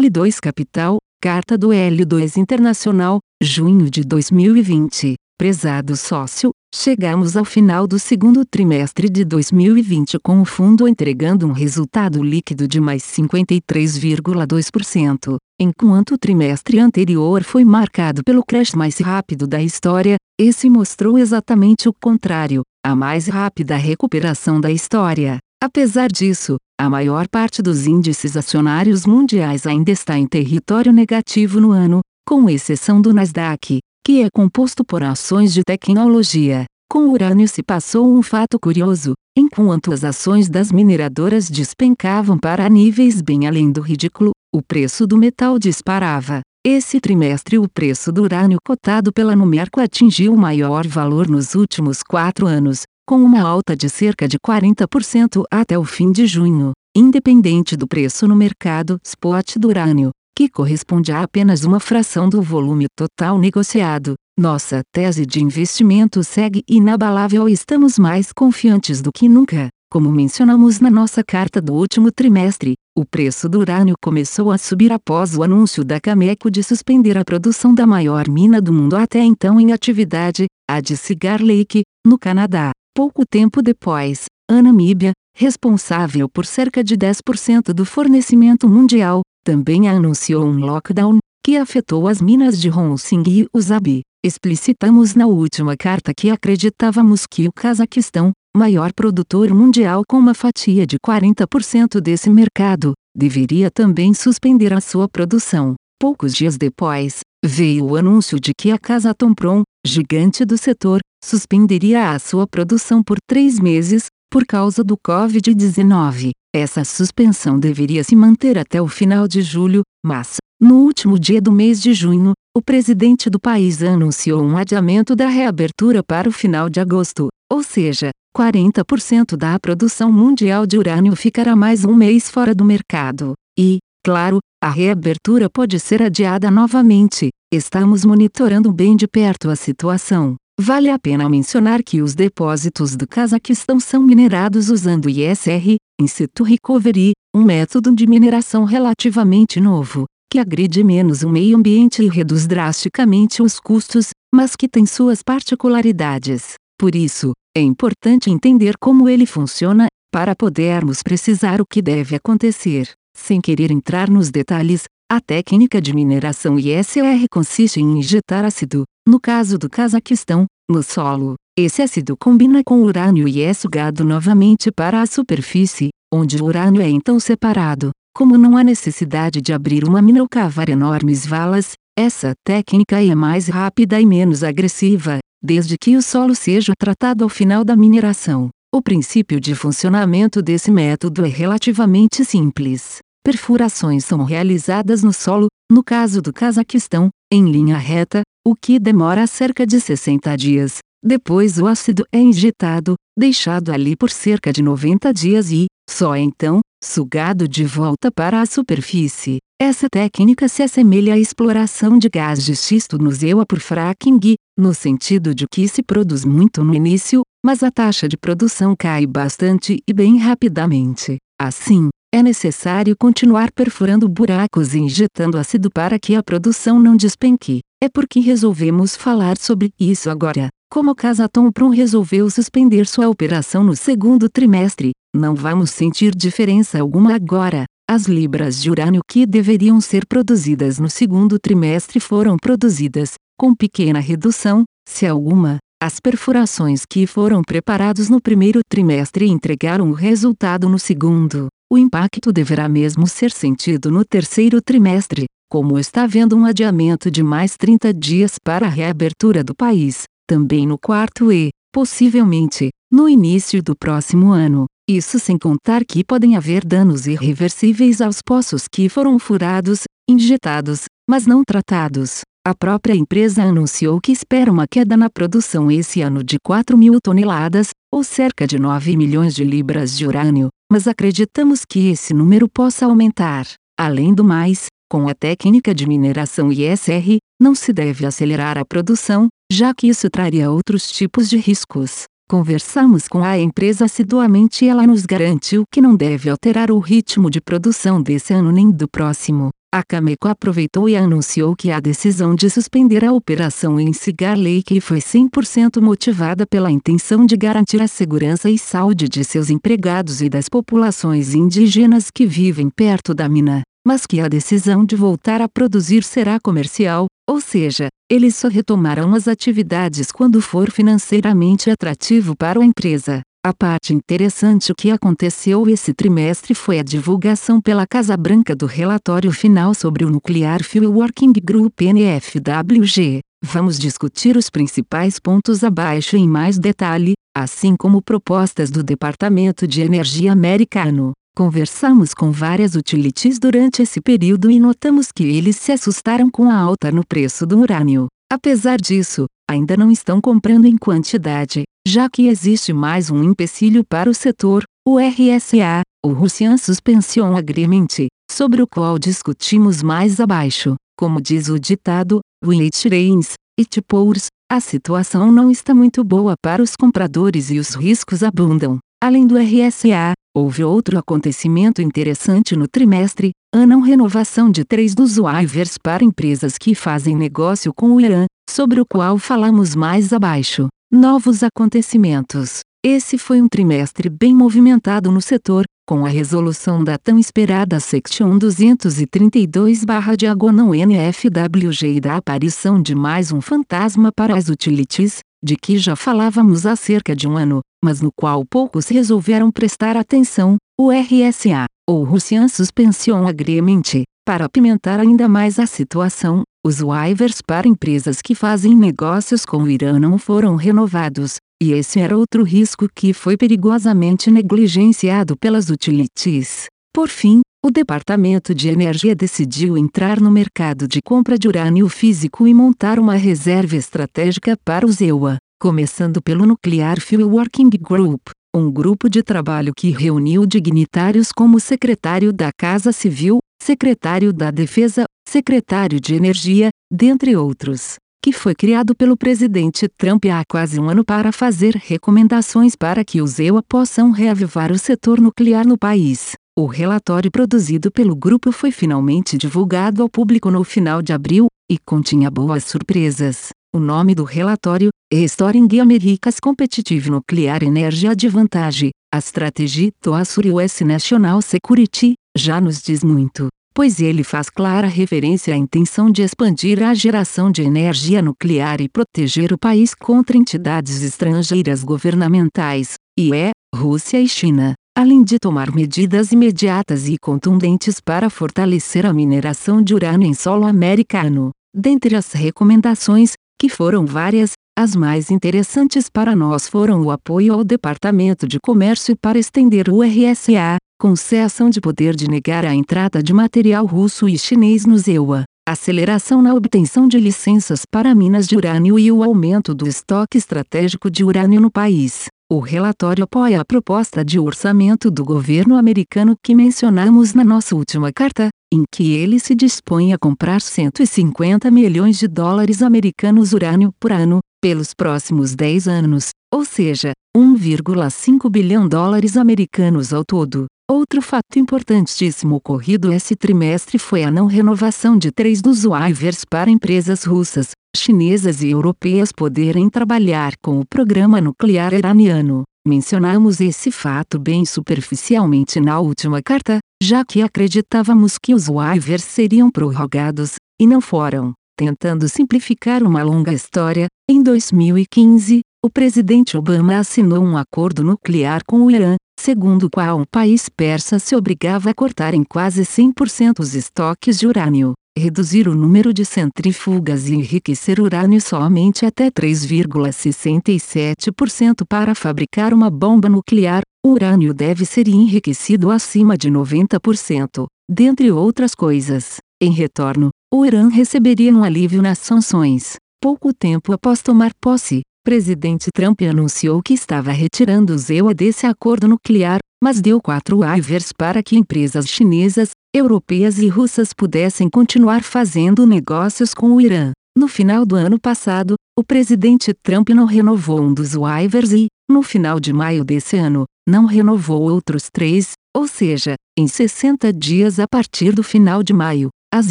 L2 Capital, Carta do L2 Internacional, junho de 2020. Prezado sócio, chegamos ao final do segundo trimestre de 2020 com o fundo entregando um resultado líquido de mais 53,2%, enquanto o trimestre anterior foi marcado pelo crash mais rápido da história, esse mostrou exatamente o contrário, a mais rápida recuperação da história. Apesar disso, a maior parte dos índices acionários mundiais ainda está em território negativo no ano, com exceção do Nasdaq, que é composto por ações de tecnologia. Com o urânio se passou um fato curioso, enquanto as ações das mineradoras despencavam para níveis bem além do ridículo, o preço do metal disparava. Esse trimestre o preço do urânio cotado pela Numerco atingiu o maior valor nos últimos quatro anos, com uma alta de cerca de 40% até o fim de junho, independente do preço no mercado spot do urânio, que corresponde a apenas uma fração do volume total negociado. Nossa tese de investimento segue inabalável e estamos mais confiantes do que nunca. Como mencionamos na nossa carta do último trimestre, o preço do urânio começou a subir após o anúncio da Cameco de suspender a produção da maior mina do mundo até então em atividade, a de Cigar Lake, no Canadá. Pouco tempo depois, a Namíbia, responsável por cerca de 10% do fornecimento mundial, também anunciou um lockdown, que afetou as minas de Ronsing e Usabi. Explicitamos na última carta que acreditávamos que o Cazaquistão, maior produtor mundial com uma fatia de 40% desse mercado, deveria também suspender a sua produção. Poucos dias depois, veio o anúncio de que a Kazatomprom, gigante do setor, suspenderia a sua produção por três meses, por causa do Covid-19. Essa suspensão deveria se manter até o final de julho, mas, no último dia do mês de junho, o presidente do país anunciou um adiamento da reabertura para o final de agosto, ou seja, 40% da produção mundial de urânio ficará mais um mês fora do mercado. E, claro, a reabertura pode ser adiada novamente. Estamos monitorando bem de perto a situação. Vale a pena mencionar que os depósitos do Cazaquistão são minerados usando ISR, In situ recovery, um método de mineração relativamente novo, que agride menos o meio ambiente e reduz drasticamente os custos, mas que tem suas particularidades. Por isso, é importante entender como ele funciona, para podermos precisar o que deve acontecer. Sem querer entrar nos detalhes, a técnica de mineração ISR consiste em injetar ácido, no caso do Cazaquistão, no solo. Esse ácido combina com urânio e é sugado novamente para a superfície, onde o urânio é então separado. Como não há necessidade de abrir uma mina ou cavar enormes valas, essa técnica é mais rápida e menos agressiva, desde que o solo seja tratado ao final da mineração. O princípio de funcionamento desse método é relativamente simples. Perfurações são realizadas no solo, no caso do Cazaquistão, em linha reta, o que demora cerca de 60 dias. Depois o ácido é injetado, deixado ali por cerca de 90 dias e, só então, sugado de volta para a superfície. Essa técnica se assemelha à exploração de gás de xisto no Zewa por fracking, no sentido de que se produz muito no início, mas a taxa de produção cai bastante e bem rapidamente. Assim, é necessário continuar perfurando buracos e injetando ácido para que a produção não despenque. É porque resolvemos falar sobre isso agora. Como a Casatom Prum resolveu suspender sua operação no segundo trimestre, não vamos sentir diferença alguma agora. As libras de urânio que deveriam ser produzidas no segundo trimestre foram produzidas, com pequena redução, se alguma. As perfurações que foram preparadas no primeiro trimestre entregaram o resultado no segundo. O impacto deverá mesmo ser sentido no terceiro trimestre, como está havendo um adiamento de mais 30 dias para a reabertura do país, também no quarto e, possivelmente, no início do próximo ano. Isso sem contar que podem haver danos irreversíveis aos poços que foram furados, injetados, mas não tratados. A própria empresa anunciou que espera uma queda na produção esse ano de 4 mil toneladas, ou cerca de 9 milhões de libras de urânio, mas acreditamos que esse número possa aumentar. Além do mais, com a técnica de mineração ISR, não se deve acelerar a produção, já que isso traria outros tipos de riscos. Conversamos com a empresa assiduamente e ela nos garantiu que não deve alterar o ritmo de produção desse ano nem do próximo. a Cameco aproveitou e anunciou que a decisão de suspender a operação em Cigar Lake foi 100% motivada pela intenção de garantir a segurança e saúde de seus empregados e das populações indígenas que vivem perto da mina, mas que a decisão de voltar a produzir será comercial, ou seja, eles só retomarão as atividades quando for financeiramente atrativo para a empresa. A parte interessante que aconteceu esse trimestre foi a divulgação pela Casa Branca do relatório final sobre o Nuclear Fuel Working Group NFWG. Vamos discutir os principais pontos abaixo em mais detalhe, assim como propostas do Departamento de Energia americano. Conversamos com várias utilities durante esse período e notamos que eles se assustaram com a alta no preço do urânio. Apesar disso, ainda não estão comprando em quantidade, já que existe mais um empecilho para o setor, o RSA, o Russian Suspension Agreement, sobre o qual discutimos mais abaixo. Como diz o ditado, Wait rains, it pours, a situação não está muito boa para os compradores e os riscos abundam. Além do RSA, houve outro acontecimento interessante no trimestre, a não renovação de três dos waivers para empresas que fazem negócio com o Irã, sobre o qual falamos mais abaixo. Novos acontecimentos. Esse foi um trimestre bem movimentado no setor, com a resolução da tão esperada Section 232-Diagonal NFWG e da aparição de mais um fantasma para as utilities, de que já falávamos há cerca de um ano, mas no qual poucos resolveram prestar atenção, o RSA, ou Russian Suspension Agreement, para apimentar ainda mais a situação, os waivers para empresas que fazem negócios com o Irã não foram renovados, e esse era outro risco que foi perigosamente negligenciado pelas utilities. Por fim, o Departamento de Energia decidiu entrar no mercado de compra de urânio físico e montar uma reserva estratégica para o ZEUA, começando pelo Nuclear Fuel Working Group, um grupo de trabalho que reuniu dignitários como secretário da Casa Civil, secretário da Defesa, secretário de Energia, dentre outros, que foi criado pelo presidente Trump há quase um ano para fazer recomendações para que os EUA possam reavivar o setor nuclear no país. O relatório produzido pelo grupo foi finalmente divulgado ao público no final de abril, e continha boas surpresas. O nome do relatório, Restoring America's Competitive Nuclear Energy Advantage, a Strategy to Assure US National Security, já nos diz muito pois ele faz clara referência à intenção de expandir a geração de energia nuclear e proteger o país contra entidades estrangeiras governamentais, e é, Rússia e China, além de tomar medidas imediatas e contundentes para fortalecer a mineração de urânio em solo americano. Dentre as recomendações, que foram várias, as mais interessantes para nós foram o apoio ao Departamento de Comércio para estender o RSA, concessão de poder de negar a entrada de material russo e chinês no ZEUA, aceleração na obtenção de licenças para minas de urânio e o aumento do estoque estratégico de urânio no país. O relatório apoia a proposta de orçamento do governo americano que mencionamos na nossa última carta, em que ele se dispõe a comprar 150 milhões de dólares americanos urânio por ano, pelos próximos 10 anos, ou seja, 1,5 bilhão dólares americanos ao todo. Outro fato importantíssimo ocorrido esse trimestre foi a não renovação de três dos waivers para empresas russas, chinesas e europeias poderem trabalhar com o programa nuclear iraniano. Mencionamos esse fato bem superficialmente na última carta, já que acreditávamos que os waivers seriam prorrogados, e não foram. Tentando simplificar uma longa história, em 2015, o presidente Obama assinou um acordo nuclear com o Irã, segundo o qual um país persa se obrigava a cortar em quase 100% os estoques de urânio, reduzir o número de centrífugas e enriquecer urânio somente até 3,67% para fabricar uma bomba nuclear. O urânio deve ser enriquecido acima de 90%, dentre outras coisas. Em retorno, o Irã receberia um alívio nas sanções. Pouco tempo após tomar posse, presidente Trump anunciou que estava retirando o ZEUA desse acordo nuclear, mas deu quatro waivers para que empresas chinesas, europeias e russas pudessem continuar fazendo negócios com o Irã. No final do ano passado, o presidente Trump não renovou um dos waivers e, no final de maio desse ano, não renovou outros três, ou seja, em 60 dias a partir do final de maio, as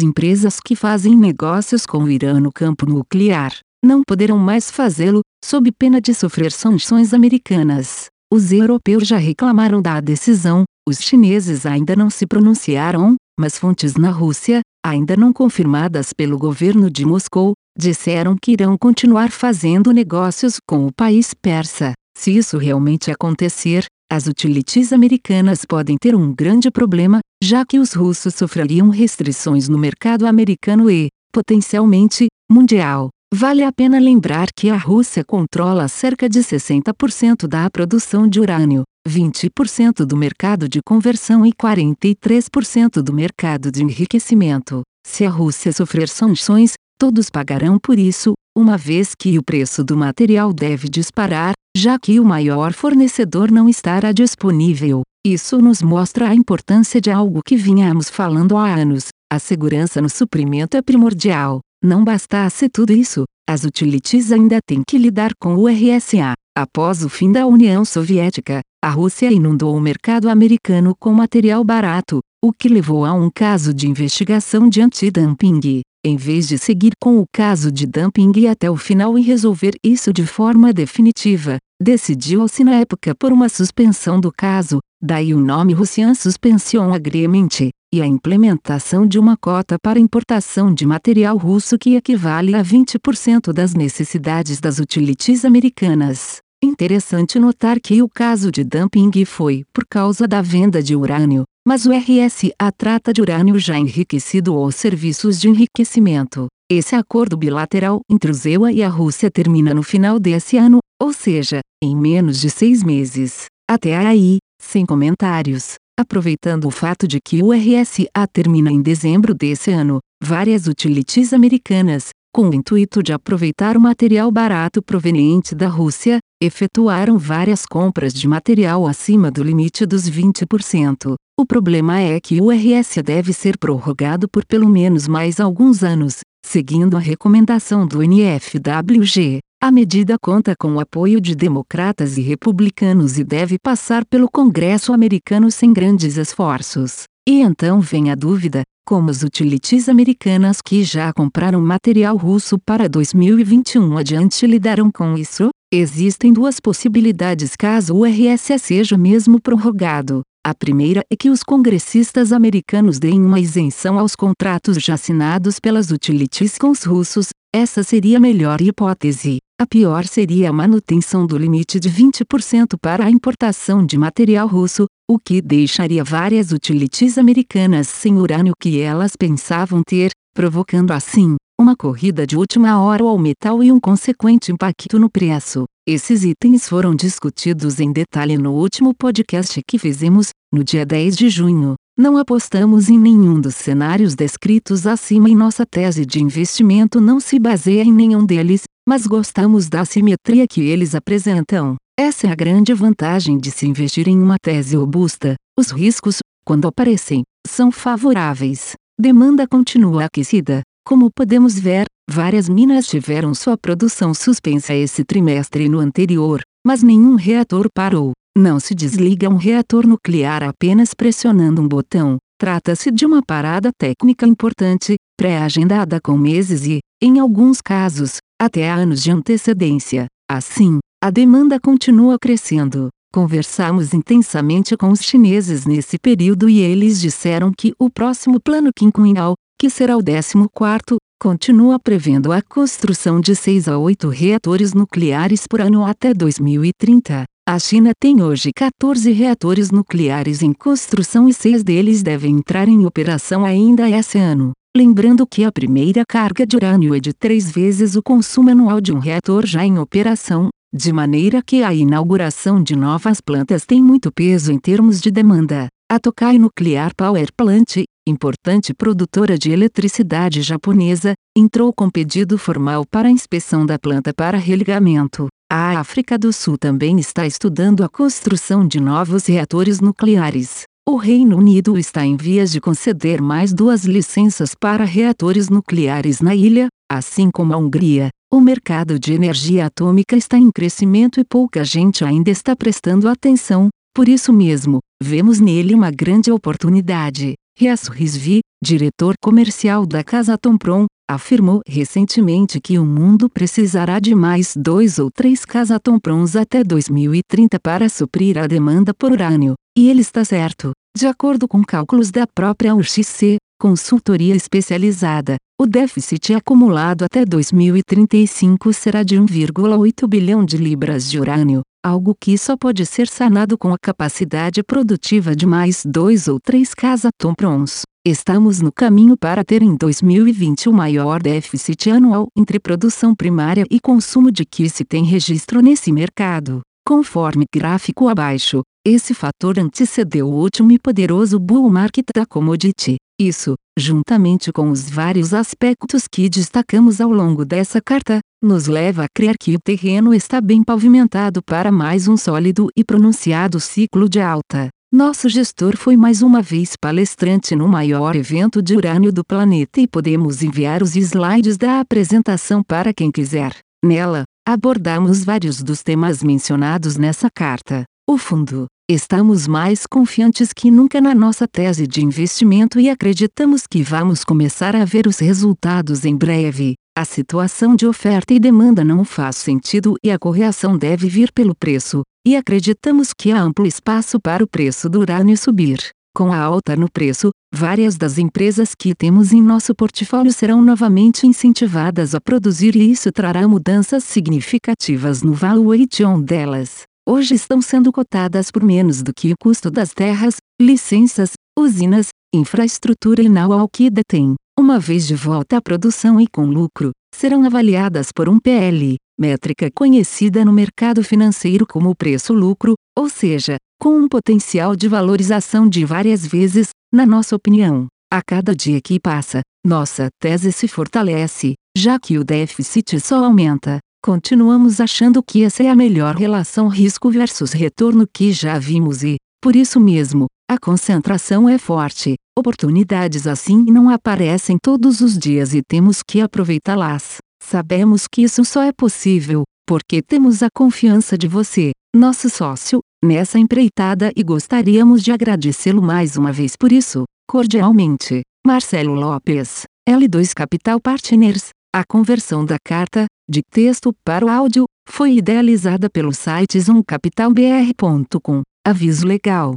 empresas que fazem negócios com o Irã no campo nuclear não poderão mais fazê-lo, sob pena de sofrer sanções americanas. Os europeus já reclamaram da decisão, os chineses ainda não se pronunciaram, mas fontes na Rússia, ainda não confirmadas pelo governo de Moscou, disseram que irão continuar fazendo negócios com o país persa. Se isso realmente acontecer, as utilities americanas podem ter um grande problema, já que os russos sofreriam restrições no mercado americano e, potencialmente, mundial. Vale a pena lembrar que a Rússia controla cerca de 60% da produção de urânio, 20% do mercado de conversão e 43% do mercado de enriquecimento. Se a Rússia sofrer sanções, todos pagarão por isso, uma vez que o preço do material deve disparar, já que o maior fornecedor não estará disponível. Isso nos mostra a importância de algo que vinhamos falando há anos: a segurança no suprimento é primordial. Não bastasse tudo isso, as utilities ainda têm que lidar com o RSA. Após o fim da União Soviética, a Rússia inundou o mercado americano com material barato, o que levou a um caso de investigação de antidumping. Em vez de seguir com o caso de dumping até o final e resolver isso de forma definitiva, decidiu-se na época por uma suspensão do caso, daí o nome Russian Suspension Agreement, e a implementação de uma cota para importação de material russo que equivale a 20% das necessidades das utilities americanas. Interessante notar que o caso de dumping foi por causa da venda de urânio, mas o RSA trata de urânio já enriquecido ou serviços de enriquecimento. Esse acordo bilateral entre o ZEUA e a Rússia termina no final desse ano, ou seja, em menos de seis meses. Até aí, sem comentários. Aproveitando o fato de que o RSA termina em dezembro desse ano, várias utilities americanas, com o intuito de aproveitar o material barato proveniente da Rússia, efetuaram várias compras de material acima do limite dos 20%. O problema é que o RS deve ser prorrogado por pelo menos mais alguns anos, seguindo a recomendação do NFWG. A medida conta com o apoio de democratas e republicanos e deve passar pelo Congresso americano sem grandes esforços. E então vem a dúvida: como as utilities americanas que já compraram material russo para 2021 adiante lidarão com isso? Existem duas possibilidades caso o RS seja mesmo prorrogado. A primeira é que os congressistas americanos deem uma isenção aos contratos já assinados pelas utilities com os russos, essa seria a melhor hipótese. A pior seria a manutenção do limite de 20% para a importação de material russo, o que deixaria várias utilities americanas sem urânio que elas pensavam ter, provocando assim uma corrida de última hora ao metal e um consequente impacto no preço. Esses itens foram discutidos em detalhe no último podcast que fizemos, no dia 10 de junho. Não apostamos em nenhum dos cenários descritos acima e nossa tese de investimento não se baseia em nenhum deles, mas gostamos da simetria que eles apresentam. Essa é a grande vantagem de se investir em uma tese robusta. Os riscos, quando aparecem, são favoráveis. Demanda continua aquecida. Como podemos ver, Várias minas tiveram sua produção suspensa esse trimestre e no anterior, mas nenhum reator parou. Não se desliga um reator nuclear apenas pressionando um botão. Trata-se de uma parada técnica importante, pré-agendada com meses e, em alguns casos, até anos de antecedência. Assim, a demanda continua crescendo. Conversamos intensamente com os chineses nesse período e eles disseram que o próximo plano quinquenal, que será o 14 continua prevendo a construção de 6 a 8 reatores nucleares por ano até 2030. A China tem hoje 14 reatores nucleares em construção e seis deles devem entrar em operação ainda esse ano. Lembrando que a primeira carga de urânio é de três vezes o consumo anual de um reator já em operação, de maneira que a inauguração de novas plantas tem muito peso em termos de demanda. A Tokai Nuclear Power Plant, importante produtora de eletricidade japonesa, entrou com pedido formal para inspeção da planta para religamento. A África do Sul também está estudando a construção de novos reatores nucleares. O Reino Unido está em vias de conceder mais duas licenças para reatores nucleares na ilha, assim como a Hungria. O mercado de energia atômica está em crescimento e pouca gente ainda está prestando atenção, por isso mesmo, vemos nele uma grande oportunidade. Riaço Risvi, diretor comercial da Casa Tompron, afirmou recentemente que o mundo precisará de mais dois ou três Casa Tomprons até 2030 para suprir a demanda por urânio, e ele está certo. De acordo com cálculos da própria UXC, consultoria especializada, o déficit acumulado até 2035 será de 1,8 bilhão de libras de urânio, algo que só pode ser sanado com a capacidade produtiva de mais dois ou três casatomprons. Estamos no caminho para ter em 2020 o maior déficit anual entre produção primária e consumo de que se tem registro nesse mercado. Conforme gráfico abaixo, esse fator antecedeu o último e poderoso bull market da commodity. Isso, juntamente com os vários aspectos que destacamos ao longo dessa carta, nos leva a crer que o terreno está bem pavimentado para mais um sólido e pronunciado ciclo de alta. Nosso gestor foi mais uma vez palestrante no maior evento de urânio do planeta e podemos enviar os slides da apresentação para quem quiser. Nela, abordamos vários dos temas mencionados nessa carta. O fundo. Estamos mais confiantes que nunca na nossa tese de investimento e acreditamos que vamos começar a ver os resultados em breve. A situação de oferta e demanda não faz sentido e a correção deve vir pelo preço, e acreditamos que há amplo espaço para o preço do urânio subir. Com a alta no preço, várias das empresas que temos em nosso portfólio serão novamente incentivadas a produzir e isso trará mudanças significativas no valuation delas. Hoje estão sendo cotadas por menos do que o custo das terras, licenças, usinas, infraestrutura e know-how que detém. Uma vez de volta à produção e com lucro, serão avaliadas por um PL, métrica conhecida no mercado financeiro como preço-lucro, ou seja, com um potencial de valorização de várias vezes, na nossa opinião. A cada dia que passa, nossa tese se fortalece, já que o déficit só aumenta. Continuamos achando que essa é a melhor relação risco versus retorno que já vimos e, por isso mesmo, a concentração é forte. Oportunidades assim não aparecem todos os dias e temos que aproveitá-las. Sabemos que isso só é possível porque temos a confiança de você, nosso sócio, nessa empreitada e gostaríamos de agradecê-lo mais uma vez por isso. Cordialmente, Marcelo Lopes, L2 Capital Partners. A conversão da carta, de texto para o áudio, foi idealizada pelo site zoomcapitalbr.com. Aviso legal.